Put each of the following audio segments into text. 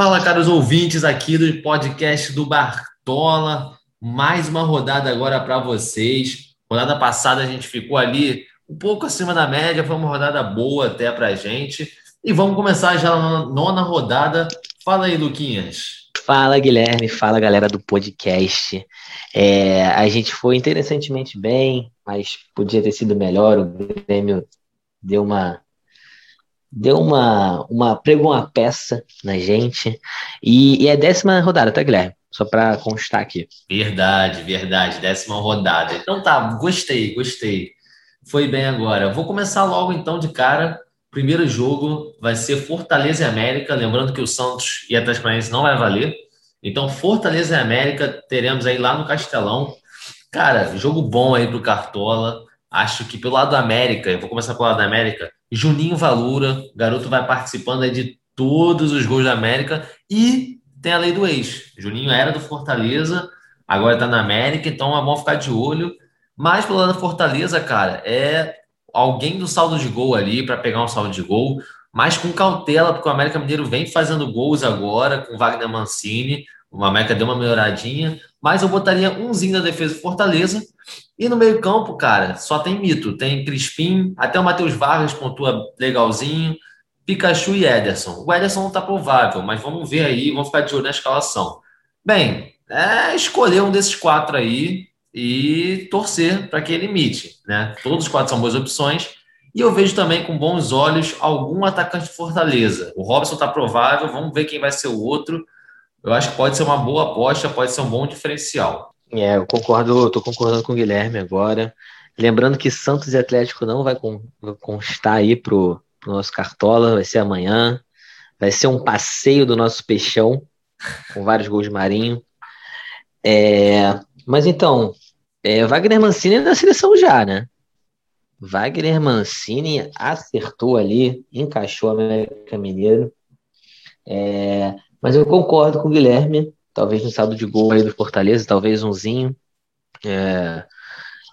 Fala, caros ouvintes aqui do podcast do Bartola. Mais uma rodada agora para vocês. Rodada passada a gente ficou ali um pouco acima da média, foi uma rodada boa até para a gente. E vamos começar já na nona rodada. Fala aí, Luquinhas. Fala, Guilherme. Fala, galera do podcast. É, a gente foi interessantemente bem, mas podia ter sido melhor. O Grêmio deu uma deu uma, uma pregou uma peça na gente e, e é décima rodada, tá, Guilherme? Só para constar aqui. Verdade, verdade, décima rodada. Então tá, gostei, gostei. Foi bem agora. Vou começar logo então de cara. Primeiro jogo vai ser Fortaleza e América. Lembrando que o Santos e a Transparência não vai valer. Então, Fortaleza e América teremos aí lá no Castelão. Cara, jogo bom aí pro Cartola. Acho que pelo lado da América, eu vou começar pelo lado da América. Juninho Valura, garoto vai participando de todos os gols da América e tem a lei do ex. Juninho era do Fortaleza, agora está na América, então é bom ficar de olho. Mas pelo lado da Fortaleza, cara, é alguém do saldo de gol ali para pegar um saldo de gol, mas com cautela, porque o América Mineiro vem fazendo gols agora com Wagner Mancini. O América deu uma melhoradinha, mas eu botaria umzinho na defesa do Fortaleza. E no meio-campo, cara, só tem mito. Tem Crispim, até o Matheus Vargas pontua legalzinho. Pikachu e Ederson. O Ederson não tá provável, mas vamos ver aí, vamos ficar de olho na escalação. Bem, é escolher um desses quatro aí e torcer para que ele imite, né? Todos os quatro são boas opções. E eu vejo também com bons olhos algum atacante de Fortaleza. O Robson está provável, vamos ver quem vai ser o outro. Eu acho que pode ser uma boa aposta, pode ser um bom diferencial. É, eu concordo, estou concordando com o Guilherme agora. Lembrando que Santos e Atlético não vai constar aí pro, pro nosso Cartola, vai ser amanhã. Vai ser um passeio do nosso peixão, com vários gols de Marinho. É, mas então, é, Wagner Mancini é da seleção já, né? Wagner Mancini acertou ali, encaixou a América Mineiro. É, mas eu concordo com o Guilherme, talvez no saldo de gol aí do Fortaleza, talvez umzinho. É,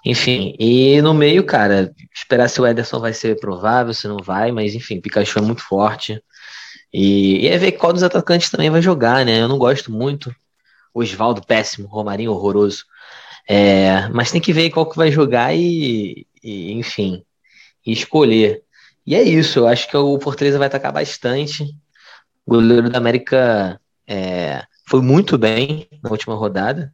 enfim, e no meio, cara, esperar se o Ederson vai ser provável, se não vai, mas enfim, Pikachu é muito forte. E, e é ver qual dos atacantes também vai jogar, né? Eu não gosto muito. Osvaldo, péssimo, Romarinho, horroroso. É, mas tem que ver qual que vai jogar e, e, enfim, e escolher. E é isso, eu acho que o Fortaleza vai atacar bastante. O goleiro da América é, foi muito bem na última rodada,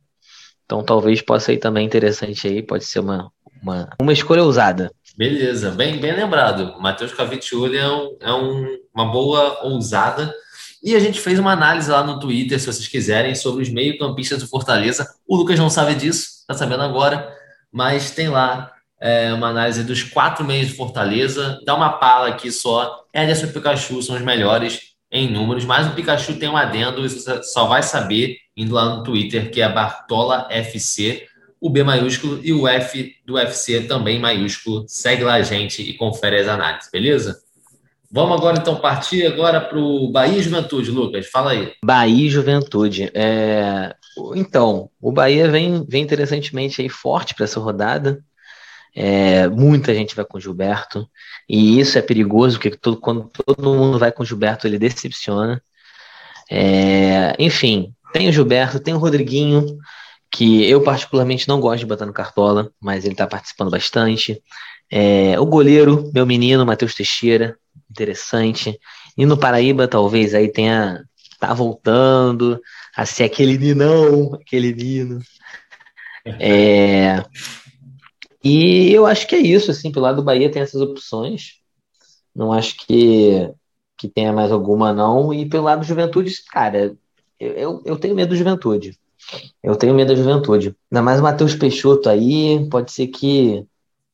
então talvez possa ir também interessante aí, pode ser uma, uma, uma escolha ousada. Beleza, bem, bem lembrado. Matheus Caviccioli é, um, é um, uma boa ousada. E a gente fez uma análise lá no Twitter, se vocês quiserem, sobre os meio-campistas do Fortaleza. O Lucas não sabe disso, tá sabendo agora, mas tem lá é, uma análise dos quatro meios de Fortaleza. Dá uma pala aqui só. Ederson e Pikachu são os melhores em números, mas o Pikachu tem um adendo, você só vai saber indo lá no Twitter, que é Bartola FC, o B maiúsculo e o F do UFC também maiúsculo. Segue lá a gente e confere as análises, beleza? Vamos agora então partir agora para o Bahia e Juventude, Lucas. Fala aí. Bahia e Juventude. É... Então, o Bahia vem, vem interessantemente aí forte para essa rodada. É, muita gente vai com o Gilberto, e isso é perigoso, porque todo, quando todo mundo vai com o Gilberto, ele decepciona. É, enfim, tem o Gilberto, tem o Rodriguinho, que eu particularmente não gosto de botar no Cartola, mas ele está participando bastante. É, o goleiro, meu menino, Matheus Teixeira, interessante. E no Paraíba, talvez aí tenha. tá voltando a ser aquele ninão, aquele nino. É, e eu acho que é isso, assim, pelo lado do Bahia tem essas opções. Não acho que, que tenha mais alguma, não. E pelo lado do Juventude, cara, eu, eu, eu tenho medo do Juventude. Eu tenho medo da Juventude. Ainda mais o Matheus Peixoto aí, pode ser que,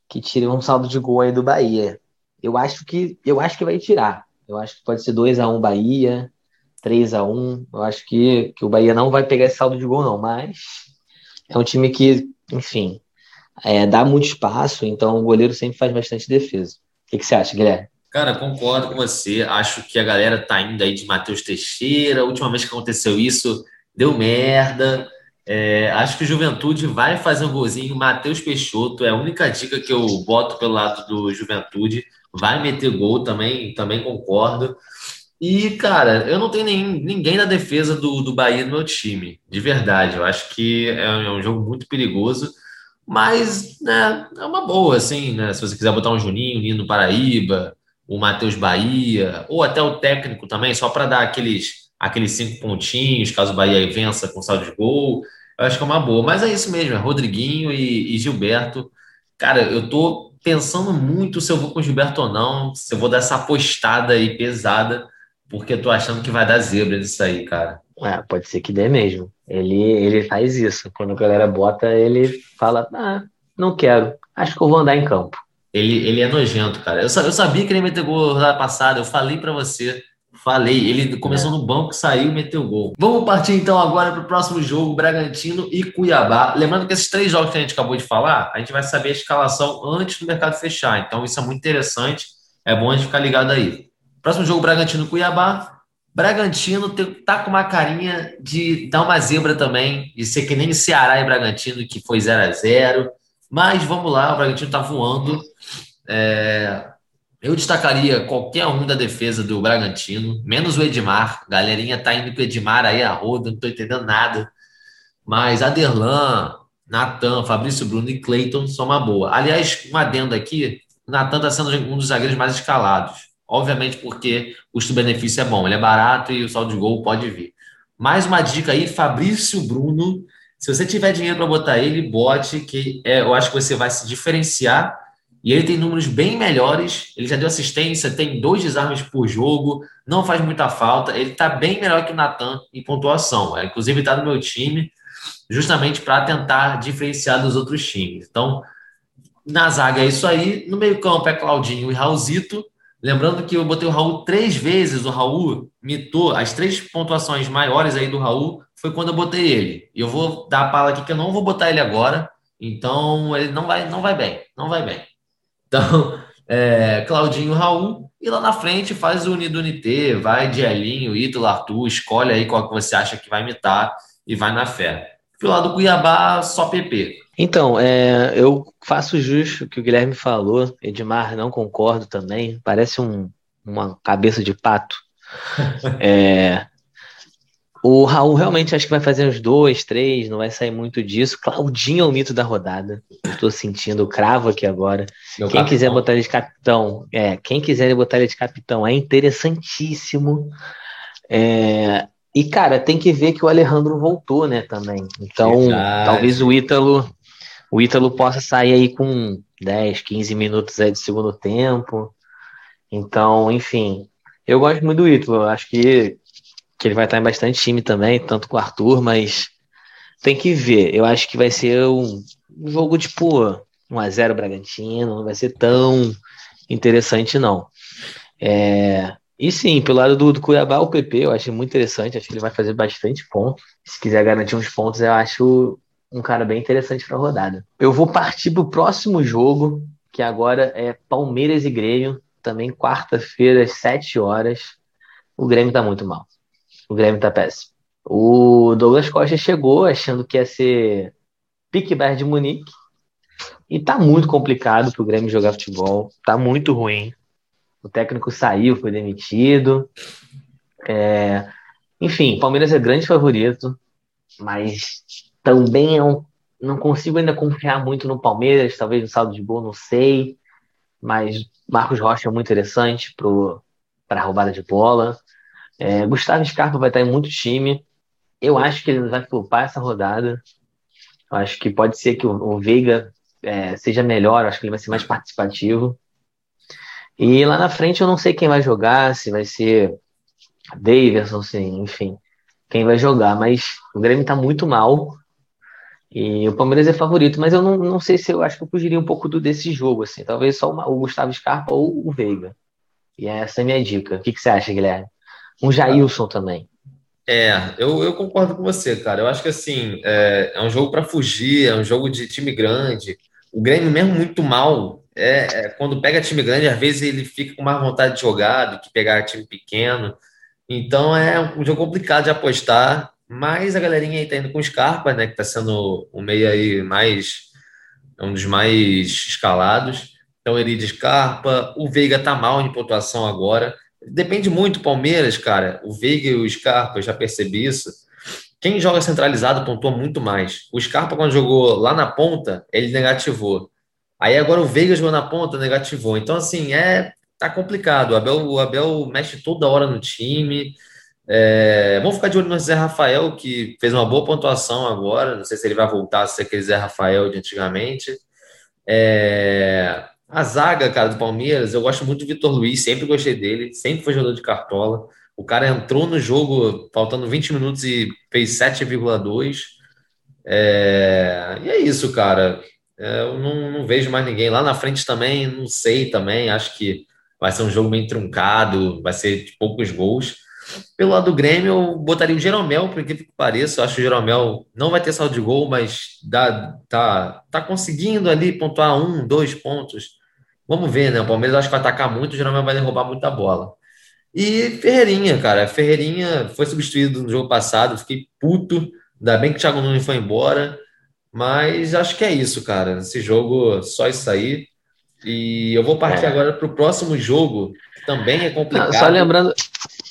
que tire um saldo de gol aí do Bahia. Eu acho que eu acho que vai tirar. Eu acho que pode ser 2 a 1 Bahia, 3 a 1 Eu acho que, que o Bahia não vai pegar esse saldo de gol, não. Mas é um time que, enfim, é, dá muito espaço, então o goleiro sempre faz bastante defesa. O que, que você acha, Guilherme? Cara, concordo com você. Acho que a galera tá indo aí de Matheus Teixeira. Vez que aconteceu isso, deu merda. É, acho que o Juventude vai fazer um golzinho. Matheus Peixoto é a única dica que eu boto pelo lado do Juventude. Vai meter gol também, também concordo. E, cara, eu não tenho nem, ninguém na defesa do, do Bahia no meu time, de verdade. Eu acho que é, é um jogo muito perigoso, mas né, é uma boa, assim, né? Se você quiser botar um Juninho, Nino Paraíba, o Matheus Bahia, ou até o técnico também, só para dar aqueles, aqueles cinco pontinhos, caso o Bahia vença com saldo de gol, eu acho que é uma boa. Mas é isso mesmo, é Rodriguinho e, e Gilberto. Cara, eu tô pensando muito se eu vou com o Gilberto ou não, se eu vou dar essa apostada aí pesada porque eu tô achando que vai dar zebra disso aí, cara. É, pode ser que dê mesmo. Ele, ele faz isso. Quando a galera bota, ele fala: Ah, não quero. Acho que eu vou andar em campo. Ele, ele é nojento, cara. Eu, eu sabia que ele ia meter gol na passada. Eu falei para você. Falei. Ele começou é. no banco, saiu e meteu gol. Vamos partir então agora para o próximo jogo: Bragantino e Cuiabá. Lembrando que esses três jogos que a gente acabou de falar, a gente vai saber a escalação antes do mercado fechar. Então isso é muito interessante. É bom a gente ficar ligado aí. Próximo jogo, Bragantino-Cuiabá. Bragantino tá com uma carinha de dar uma zebra também, de ser que nem Ceará e Bragantino, que foi 0 a 0 Mas vamos lá, o Bragantino tá voando. É... Eu destacaria qualquer um da defesa do Bragantino, menos o Edmar. Galerinha tá indo pro Edmar aí a roda, não tô entendendo nada. Mas Aderlan, Natan, Fabrício Bruno e Cleiton são uma boa. Aliás, um adendo aqui: o Natan tá sendo um dos zagueiros mais escalados. Obviamente, porque o custo-benefício é bom, ele é barato e o saldo de gol pode vir. Mais uma dica aí, Fabrício Bruno. Se você tiver dinheiro para botar ele, bote, que é, eu acho que você vai se diferenciar. E ele tem números bem melhores. Ele já deu assistência, tem dois desarmes por jogo, não faz muita falta. Ele está bem melhor que o Natan em pontuação. É, inclusive, está no meu time, justamente para tentar diferenciar dos outros times. Então, na zaga é isso aí. No meio-campo é Claudinho e Raulzito. Lembrando que eu botei o Raul três vezes, o Raul mitou, as três pontuações maiores aí do Raul foi quando eu botei ele. E eu vou dar a pala aqui que eu não vou botar ele agora, então ele não vai, não vai bem, não vai bem. Então, é, Claudinho, Raul, e lá na frente faz o Unido Unité, vai de Elinho, Ítalo, Arthur, escolhe aí qual que você acha que vai imitar e vai na fé. Pro lado do Cuiabá, só PP. Então, é, eu faço justo o que o Guilherme falou. Edmar, não concordo também. Parece um, uma cabeça de pato. É, o Raul realmente acho que vai fazer uns dois, três, não vai sair muito disso. Claudinho é o mito da rodada. Estou sentindo o cravo aqui agora. Meu quem capitão. quiser botar ele de capitão, é, quem quiser botar ele de capitão é interessantíssimo. É, e, cara, tem que ver que o Alejandro voltou, né, também. Então, Verdade. talvez o Ítalo o Ítalo possa sair aí com 10, 15 minutos aí de segundo tempo. Então, enfim, eu gosto muito do Ítalo. Acho que, que ele vai estar em bastante time também, tanto com o Arthur, mas tem que ver. Eu acho que vai ser um, um jogo tipo 1x0 Bragantino, não vai ser tão interessante, não. É, e sim, pelo lado do, do Cuiabá, o PP eu acho muito interessante, acho que ele vai fazer bastante pontos. Se quiser garantir uns pontos, eu acho um cara bem interessante para a rodada. Eu vou partir para o próximo jogo, que agora é Palmeiras e Grêmio, também quarta-feira, às 7 horas. O Grêmio está muito mal. O Grêmio está péssimo. O Douglas Costa chegou achando que ia ser pique de Munique. E tá muito complicado para o Grêmio jogar futebol. Tá muito ruim. O técnico saiu, foi demitido. É... Enfim, Palmeiras é grande favorito, mas também é um, não consigo ainda confiar muito no Palmeiras, talvez no saldo de gol, não sei. Mas Marcos Rocha é muito interessante para roubada de bola. É, Gustavo Scarpa vai estar em muito time. Eu acho que ele vai flopar essa rodada. Eu acho que pode ser que o, o Veiga é, seja melhor, acho que ele vai ser mais participativo. E lá na frente eu não sei quem vai jogar, se vai ser Davidson, se, enfim, quem vai jogar, mas o Grêmio está muito mal. E o Palmeiras é favorito, mas eu não, não sei se eu acho que eu fugiria um pouco do, desse jogo, assim. Talvez só o Gustavo Scarpa ou o Veiga. E essa é a minha dica. O que, que você acha, Guilherme? Um Jailson também. É, eu, eu concordo com você, cara. Eu acho que assim, é, é um jogo para fugir, é um jogo de time grande. O Grêmio, mesmo muito mal, é, é, quando pega time grande, às vezes ele fica com mais vontade de jogar do que pegar time pequeno. Então é um jogo complicado de apostar. Mas a galerinha aí tá indo com o Scarpa, né? Que tá sendo o meio aí mais. Um dos mais escalados. Então, ele de Scarpa. O Veiga tá mal em pontuação agora. Depende muito, Palmeiras, cara. O Veiga e o Scarpa, eu já percebi isso. Quem joga centralizado pontua muito mais. O Scarpa, quando jogou lá na ponta, ele negativou. Aí agora o Veiga jogou na ponta, negativou. Então, assim, é tá complicado. O Abel, o Abel mexe toda hora no time. É, vamos ficar de olho no Zé Rafael, que fez uma boa pontuação agora. Não sei se ele vai voltar a ser aquele Zé Rafael de antigamente. É, a zaga, cara, do Palmeiras, eu gosto muito do Vitor Luiz, sempre gostei dele, sempre foi jogador de cartola. O cara entrou no jogo faltando 20 minutos e fez 7,2. É, e é isso, cara. É, eu não, não, vejo mais ninguém. Lá na frente também, não sei também. Acho que vai ser um jogo bem truncado, vai ser de poucos gols. Pelo lado do Grêmio, eu botaria o Jeromel, por incrível que pareça. Eu acho que o Jeromel não vai ter saldo de gol, mas dá, tá, tá conseguindo ali pontuar um, dois pontos. Vamos ver, né? O Palmeiras acho que vai atacar muito, o Jeromel vai derrubar muita bola. E Ferreirinha, cara. Ferreirinha foi substituído no jogo passado, fiquei puto. Ainda bem que o Thiago Nunes foi embora. Mas acho que é isso, cara. Esse jogo, só isso aí. E eu vou partir é. agora para o próximo jogo, que também é complicado. Só lembrando,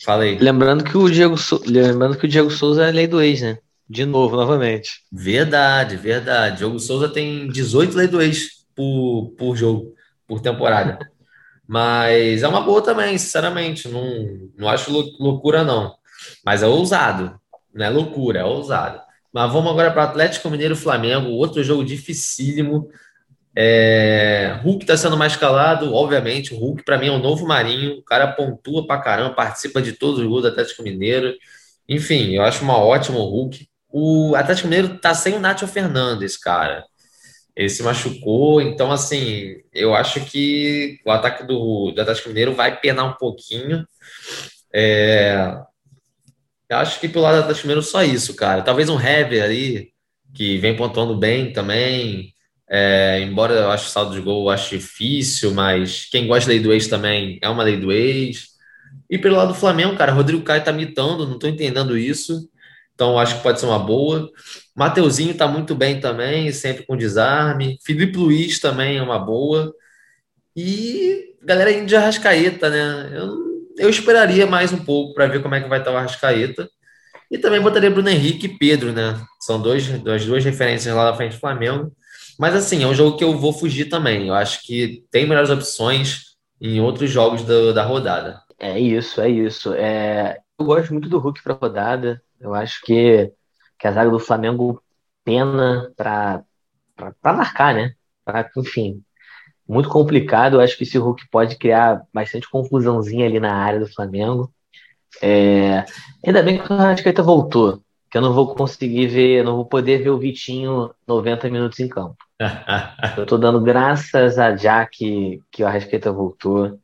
Falei. Lembrando que o Diego, lembrando que o Diego Souza é lei do ex, né? De novo, novamente. Verdade, verdade. Diego Souza tem 18 lei do ex por, por jogo, por temporada. Mas é uma boa também, sinceramente. Não, não acho loucura, não. Mas é ousado. Não é loucura, é ousado. Mas vamos agora para Atlético Mineiro Flamengo, outro jogo dificílimo. É, Hulk está sendo mais calado, obviamente. O Hulk, para mim, é o novo Marinho. O cara pontua pra caramba, participa de todos os gols do Atlético Mineiro. Enfim, eu acho uma ótima Hulk. O Atlético Mineiro tá sem o Nacho Fernandes, cara. Ele se machucou, então, assim, eu acho que o ataque do, do Atlético Mineiro vai penar um pouquinho. É, eu acho que pelo lado do Atlético Mineiro só isso, cara. Talvez um Hever ali, que vem pontuando bem também. É, embora eu ache saldo de gol, eu acho difícil, mas quem gosta da lei do ex também é uma lei do ex. E pelo lado do Flamengo, cara, Rodrigo Caio tá mitando, não tô entendendo isso. Então acho que pode ser uma boa. Mateuzinho tá muito bem também, sempre com desarme. Felipe Luiz também é uma boa. E galera indo de Arrascaeta, né? Eu, eu esperaria mais um pouco para ver como é que vai estar o Arrascaeta. E também botaria Bruno Henrique e Pedro, né? São dois, as duas referências lá na frente do Flamengo. Mas assim, é um jogo que eu vou fugir também. Eu acho que tem melhores opções em outros jogos do, da rodada. É isso, é isso. É... Eu gosto muito do Hulk para rodada. Eu acho que, que a zaga do Flamengo pena para marcar, né? Pra, enfim, muito complicado. Eu acho que esse Hulk pode criar bastante confusãozinha ali na área do Flamengo. É... Ainda bem que o Arrascaeta voltou, que eu não vou conseguir ver, não vou poder ver o Vitinho 90 minutos em campo. eu tô dando graças a Jack que o Arrasqueta voltou.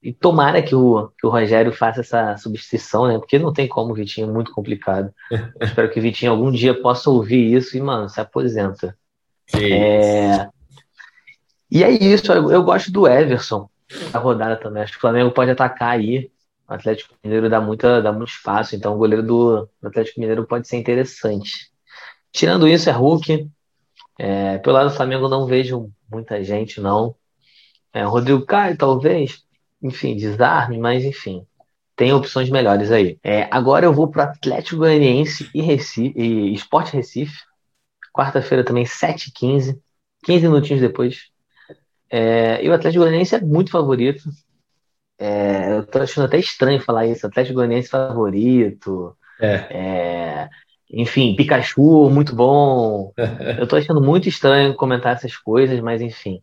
E tomara que o, que o Rogério faça essa substituição, né? Porque não tem como, o Vitinho é muito complicado. Espero que o Vitinho algum dia possa ouvir isso e, mano, se aposenta. É... E é isso, eu, eu gosto do Everson a rodada também. Acho que o Flamengo pode atacar aí. O Atlético Mineiro dá, muita, dá muito espaço, então o goleiro do, Atlético Mineiro pode ser interessante. Tirando isso, é Hulk, é, pelo lado do Flamengo não vejo muita gente, não. É, Rodrigo Caio, talvez. Enfim, desarme, mas enfim. Tem opções melhores aí. É, agora eu vou para Atlético Goianiense e, Recife, e Sport Recife. Quarta-feira também, 7h15. 15 minutinhos depois. É, e o Atlético Goianiense é muito favorito. É, eu tô achando até estranho falar isso. Atlético Goianiense favorito. É. é enfim, Pikachu, muito bom. Eu tô achando muito estranho comentar essas coisas, mas enfim.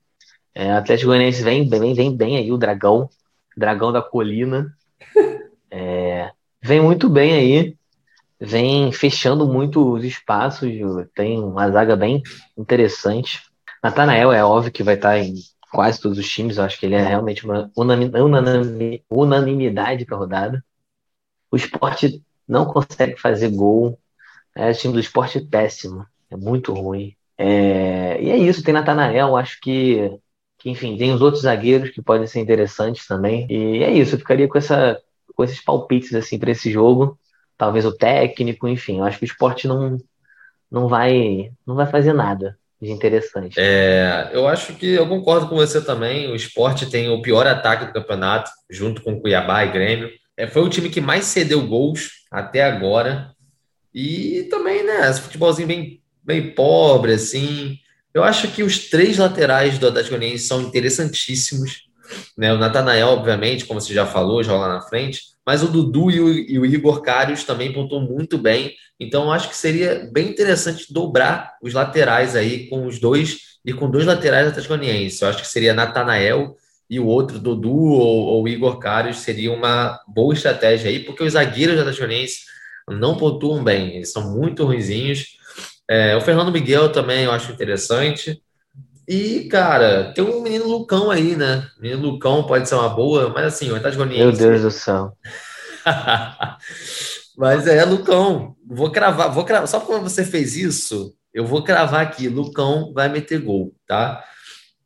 É, Atlético Goianiense vem, vem, vem bem aí, o Dragão, Dragão da Colina. É, vem muito bem aí, vem fechando muito os espaços, tem uma zaga bem interessante. Natanael é óbvio que vai estar em quase todos os times, eu acho que ele é realmente uma unanimidade para a rodada. O esporte não consegue fazer gol, é, o time do esporte é péssimo, é muito ruim. É, e é isso, tem Natanael, acho que, que, enfim, tem os outros zagueiros que podem ser interessantes também. E é isso, eu ficaria com, essa, com esses palpites assim para esse jogo. Talvez o técnico, enfim, eu acho que o esporte não, não vai não vai fazer nada. De interessante. É, eu acho que eu concordo com você também. O esporte tem o pior ataque do campeonato, junto com Cuiabá e Grêmio. É, foi o time que mais cedeu gols até agora. E também, né, esse futebolzinho bem, bem pobre, assim. Eu acho que os três laterais do Atlético Goianiense são interessantíssimos. Né? O Natanael, obviamente, como você já falou, joga lá na frente. Mas o Dudu e o, e o Igor Carius também pontuam muito bem. Então, acho que seria bem interessante dobrar os laterais aí com os dois e com dois laterais Atlético Goianiense. Eu acho que seria Natanael e o outro, Dudu ou, ou Igor Carius, seria uma boa estratégia aí, porque os zagueiros da Atlético Goianiense não pontuam bem, eles são muito ruinzinhos. É, o Fernando Miguel também eu acho interessante. E, cara, tem um menino Lucão aí, né? O menino Lucão pode ser uma boa, mas assim, o Atlético Goianiense... Meu Deus do céu. mas é, Lucão, vou cravar, vou cravar, só porque você fez isso, eu vou cravar aqui, Lucão vai meter gol, tá?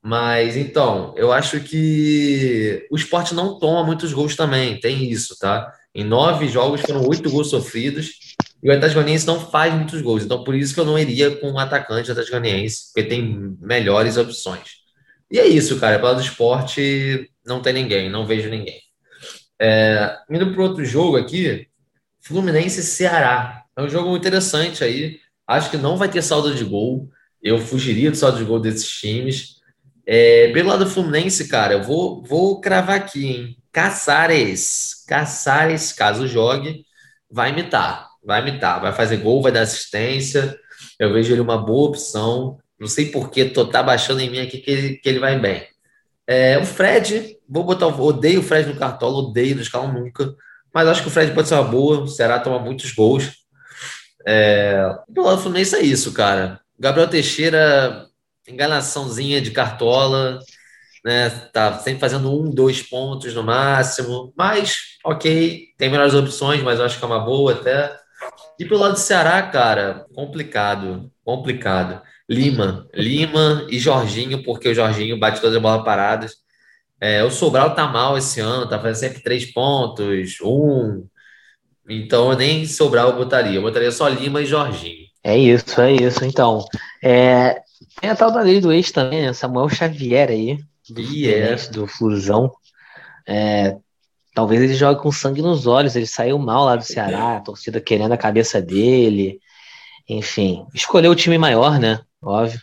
Mas então, eu acho que o esporte não toma muitos gols também, tem isso, tá? Em nove jogos foram oito gols sofridos e o Atlético Goianiense não faz muitos gols. Então, por isso que eu não iria com um atacante do Atlético porque tem melhores opções. E é isso, cara. Pelo do esporte, não tem ninguém, não vejo ninguém. É, indo para outro jogo aqui, Fluminense Ceará. É um jogo interessante aí. Acho que não vai ter saldo de gol. Eu fugiria do saldo de gol desses times. É, pelo lado do Fluminense, cara, eu vou, vou cravar aqui, hein? Caçares. Caçares, caso jogue, vai imitar. Vai imitar. Vai fazer gol, vai dar assistência. Eu vejo ele uma boa opção. Não sei por que tô tá baixando em mim aqui que ele, que ele vai bem. É, o Fred, vou botar. Odeio o Fred no cartola, odeio no escalão nunca. Mas acho que o Fred pode ser uma boa. O Ceará toma muitos gols. É, pelo lado do Fluminense é isso, cara. Gabriel Teixeira, enganaçãozinha de cartola né? Tá sempre fazendo um, dois pontos no máximo, mas ok, tem melhores opções, mas eu acho que é uma boa até. E pelo lado do Ceará, cara, complicado, complicado. Lima, Lima e Jorginho, porque o Jorginho bate todas as bolas paradas. É, o Sobral tá mal esse ano, tá fazendo sempre três pontos, um. Então eu nem Sobral eu botaria, eu botaria só Lima e Jorginho. É isso, é isso. Então, é, tem a tal da lei do ex também, né? Samuel Xavier aí, do Fluminense, do Flusão. É, talvez ele jogue com sangue nos olhos. Ele saiu mal lá do Ceará, a torcida querendo a cabeça dele. Enfim, escolheu o time maior, né? Óbvio.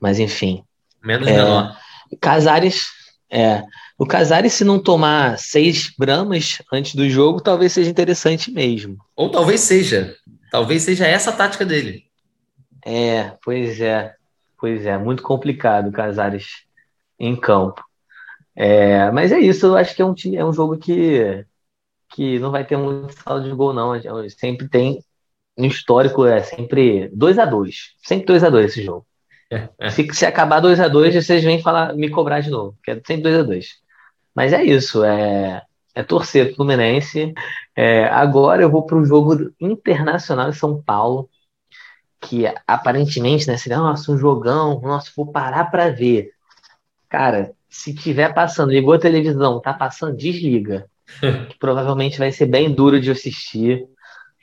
Mas enfim. Menos é, menor. Casares. É, o Casares, se não tomar seis bramas antes do jogo, talvez seja interessante mesmo. Ou talvez seja. Talvez seja essa a tática dele. É, pois é. Pois é, muito complicado o Casares em campo. É, mas é isso, eu acho que é um, é um jogo que, que não vai ter muito saldo de gol, não. Sempre tem no histórico, é sempre 2 a 2 Sempre 2 a 2 esse jogo. Se, se acabar 2 a 2 vocês vêm falar, me cobrar de novo, que é sempre 2 a 2 Mas é isso, é, é torcer pro Fluminense. É, agora eu vou para o jogo internacional de São Paulo, que aparentemente né, seria nossa, um jogão, nossa, vou parar para ver. Cara, se tiver passando, ligou a televisão, tá passando, desliga. que provavelmente vai ser bem duro de assistir.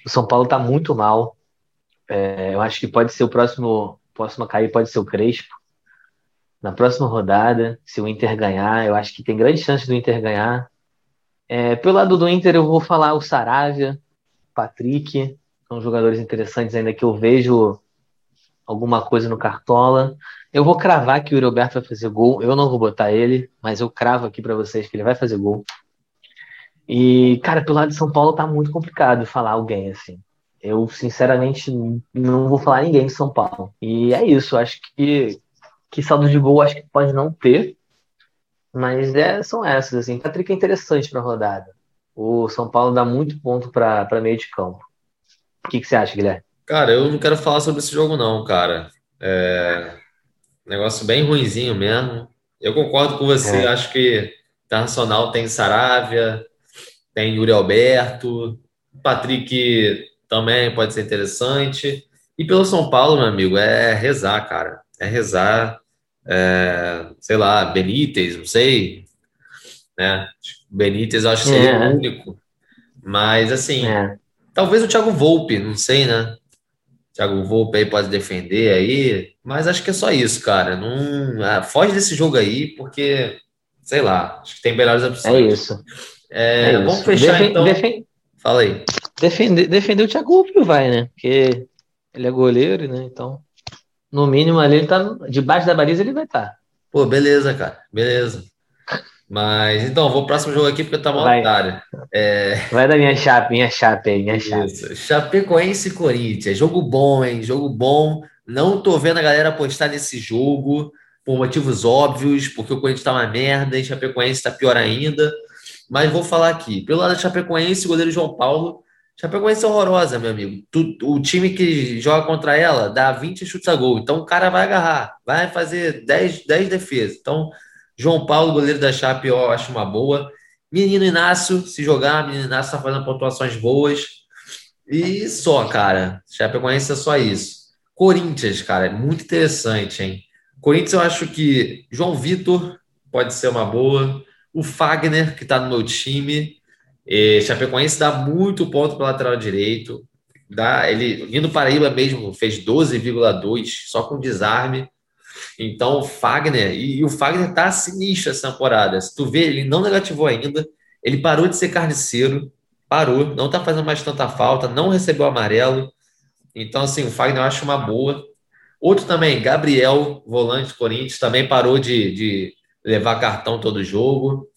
O São Paulo tá muito mal. É, eu acho que pode ser o próximo, próximo a cair, pode ser o Crespo. Na próxima rodada, se o Inter ganhar, eu acho que tem grande chance do Inter ganhar. É, pelo lado do Inter, eu vou falar o Saravia, Patrick, são jogadores interessantes ainda que eu vejo alguma coisa no Cartola. Eu vou cravar que o Roberto vai fazer gol. Eu não vou botar ele, mas eu cravo aqui para vocês que ele vai fazer gol. E, cara, pelo lado de São Paulo tá muito complicado falar alguém assim. Eu, sinceramente, não vou falar ninguém de São Paulo. E é isso. Acho que, que saldo de gol acho que pode não ter. Mas é, são essas, assim. Patrick é interessante pra rodada. O São Paulo dá muito ponto para meio de campo. O que, que você acha, Guilherme? Cara, eu não quero falar sobre esse jogo, não, cara. É, Negócio bem ruinzinho mesmo. Eu concordo com você, é. acho que Internacional tem Saravia, tem Yuri Alberto, Patrick também pode ser interessante. E pelo São Paulo, meu amigo, é rezar, cara. É rezar, é, sei lá, Benítez, não sei. Né? Benítez eu acho que seria é. o único. Mas, assim, é. talvez o Thiago Volpe, não sei, né? Thiago Volpe aí pode defender aí, mas acho que é só isso, cara. Não, ah, foge desse jogo aí, porque, sei lá, acho que tem melhores opções. É isso. É, é vamos isso. fechar Defen então. Defen Fala aí. Defender, defender o Thiago Volpe vai, né? Porque ele é goleiro, né? Então, no mínimo ali ele tá debaixo da baliza, ele vai estar. Tá. Pô, beleza, cara. Beleza. Mas então, vou pro próximo jogo aqui porque tá mal otário. É... Vai da minha chape, minha chape aí, minha chape. Isso. Chapecoense e Corinthians. Jogo bom, hein? Jogo bom. Não tô vendo a galera apostar nesse jogo por motivos óbvios, porque o Corinthians tá uma merda e Chapecoense tá pior ainda. Mas vou falar aqui. Pelo lado da Chapecoense, o goleiro João Paulo. Chapecoense é horrorosa, meu amigo. Tu, o time que joga contra ela dá 20 chutes a gol. Então o cara vai agarrar, vai fazer 10, 10 defesas. Então João Paulo, goleiro da Chape, eu acho uma boa. Menino Inácio, se jogar, menino Inácio tá fazendo pontuações boas. E só, cara. Chapecoense é só isso. Corinthians, cara, é muito interessante, hein? Corinthians, eu acho que João Vitor pode ser uma boa. O Fagner, que tá no meu time. E Chapecoense dá muito ponto para lateral direito. Dá, ele, vindo Paraíba mesmo, fez 12,2 só com desarme. Então, o Fagner, e, e o Fagner tá sinistro essa temporada. Se tu vê, ele não negativou ainda, ele parou de ser carniceiro, parou, não tá fazendo mais tanta falta, não recebeu amarelo. Então, assim, o Fagner eu acho uma boa. Outro também, Gabriel, volante Corinthians, também parou de, de levar cartão todo jogo.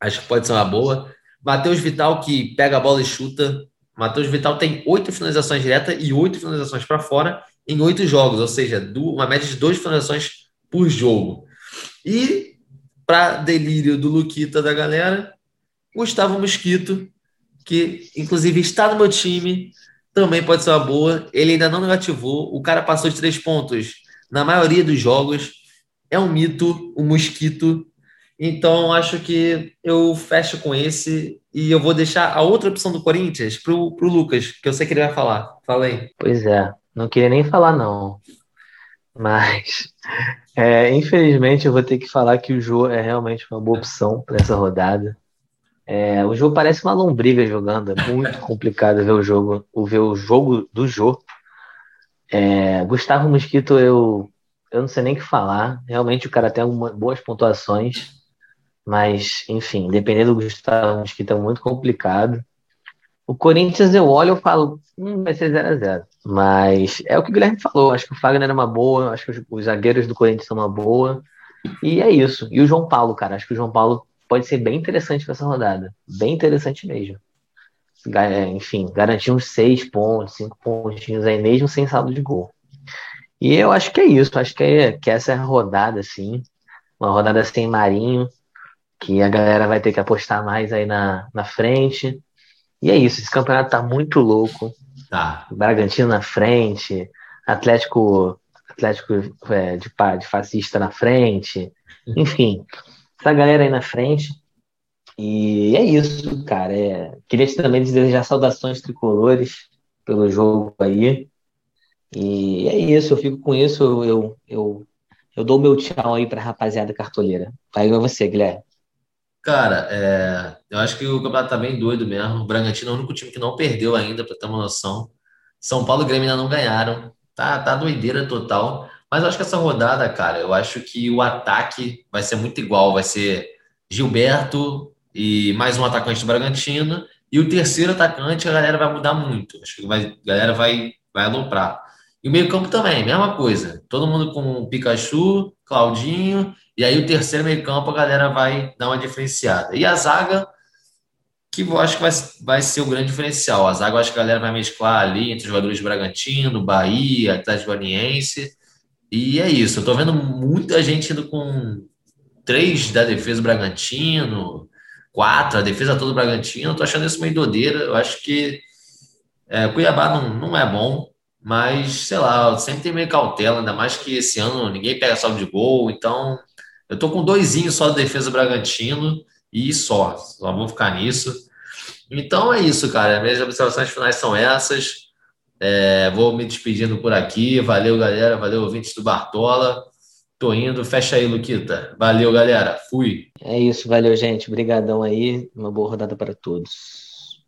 Acho que pode ser uma boa. Matheus Vital, que pega a bola e chuta. Matheus Vital tem oito finalizações diretas e oito finalizações para fora em oito jogos, ou seja, uma média de duas finalizações por jogo. E, para delírio do Luquita da galera, Gustavo Mosquito, que inclusive está no meu time, também pode ser uma boa. Ele ainda não negativou, o cara passou de três pontos na maioria dos jogos. É um mito, o um Mosquito. Então, acho que eu fecho com esse e eu vou deixar a outra opção do Corinthians para o Lucas, que eu sei que ele vai falar. Fala aí. Pois é. Não queria nem falar, não. Mas, é, infelizmente, eu vou ter que falar que o Jô é realmente uma boa opção para essa rodada. É, o Jô parece uma lombriga jogando, é muito complicado ver o jogo, ver o jogo do Jô. É, Gustavo Mosquito, eu, eu não sei nem o que falar. Realmente o cara tem algumas boas pontuações, mas, enfim, dependendo do Gustavo Mosquito é muito complicado. O Corinthians eu olho e falo, hum, vai ser 0x0. Mas é o que o Guilherme falou. Acho que o Fagner é uma boa, acho que os, os zagueiros do Corinthians são uma boa. E é isso. E o João Paulo, cara. Acho que o João Paulo pode ser bem interessante para essa rodada. Bem interessante mesmo. É, enfim, garantir uns seis pontos, cinco pontinhos aí mesmo sem saldo de gol. E eu acho que é isso. Acho que, é, que essa é a rodada, assim. Uma rodada sem Marinho, que a galera vai ter que apostar mais aí na, na frente. E é isso, esse campeonato tá muito louco. Tá. Bragantino na frente, Atlético, Atlético é, de, de fascista na frente, enfim, essa galera aí na frente. E é isso, cara. É... Queria também desejar saudações tricolores pelo jogo aí. E é isso, eu fico com isso, eu, eu, eu dou meu tchau aí pra rapaziada cartoleira. Aí vai você, Guilherme. Cara, é, eu acho que o campeonato tá bem doido mesmo. O Bragantino é o único time que não perdeu ainda, para ter uma noção. São Paulo e Grêmio ainda não ganharam. Tá, tá doideira total. Mas eu acho que essa rodada, cara, eu acho que o ataque vai ser muito igual. Vai ser Gilberto e mais um atacante do Bragantino. E o terceiro atacante, a galera vai mudar muito. Acho que vai, a galera vai, vai aloprar. E o meio-campo também, mesma coisa. Todo mundo com Pikachu, Claudinho e aí o terceiro meio campo a galera vai dar uma diferenciada. E a zaga, que eu acho que vai, vai ser o grande diferencial. A zaga eu acho que a galera vai mesclar ali entre os jogadores de Bragantino, Bahia, Atlético Goianiense. E é isso. Eu tô vendo muita gente indo com três da defesa do Bragantino, quatro, a defesa toda do Bragantino. Eu tô achando isso meio doideira. Eu acho que é, Cuiabá não, não é bom, mas sei lá, sempre tem meio cautela, ainda mais que esse ano ninguém pega saldo de gol, então eu tô com doisinho só de defesa Bragantino e só. Só vou ficar nisso. Então é isso, cara. Minhas observações finais são essas. É, vou me despedindo por aqui. Valeu, galera. Valeu, ouvintes do Bartola. Tô indo. Fecha aí, Luquita. Valeu, galera. Fui. É isso. Valeu, gente. Obrigadão aí. Uma boa rodada para todos.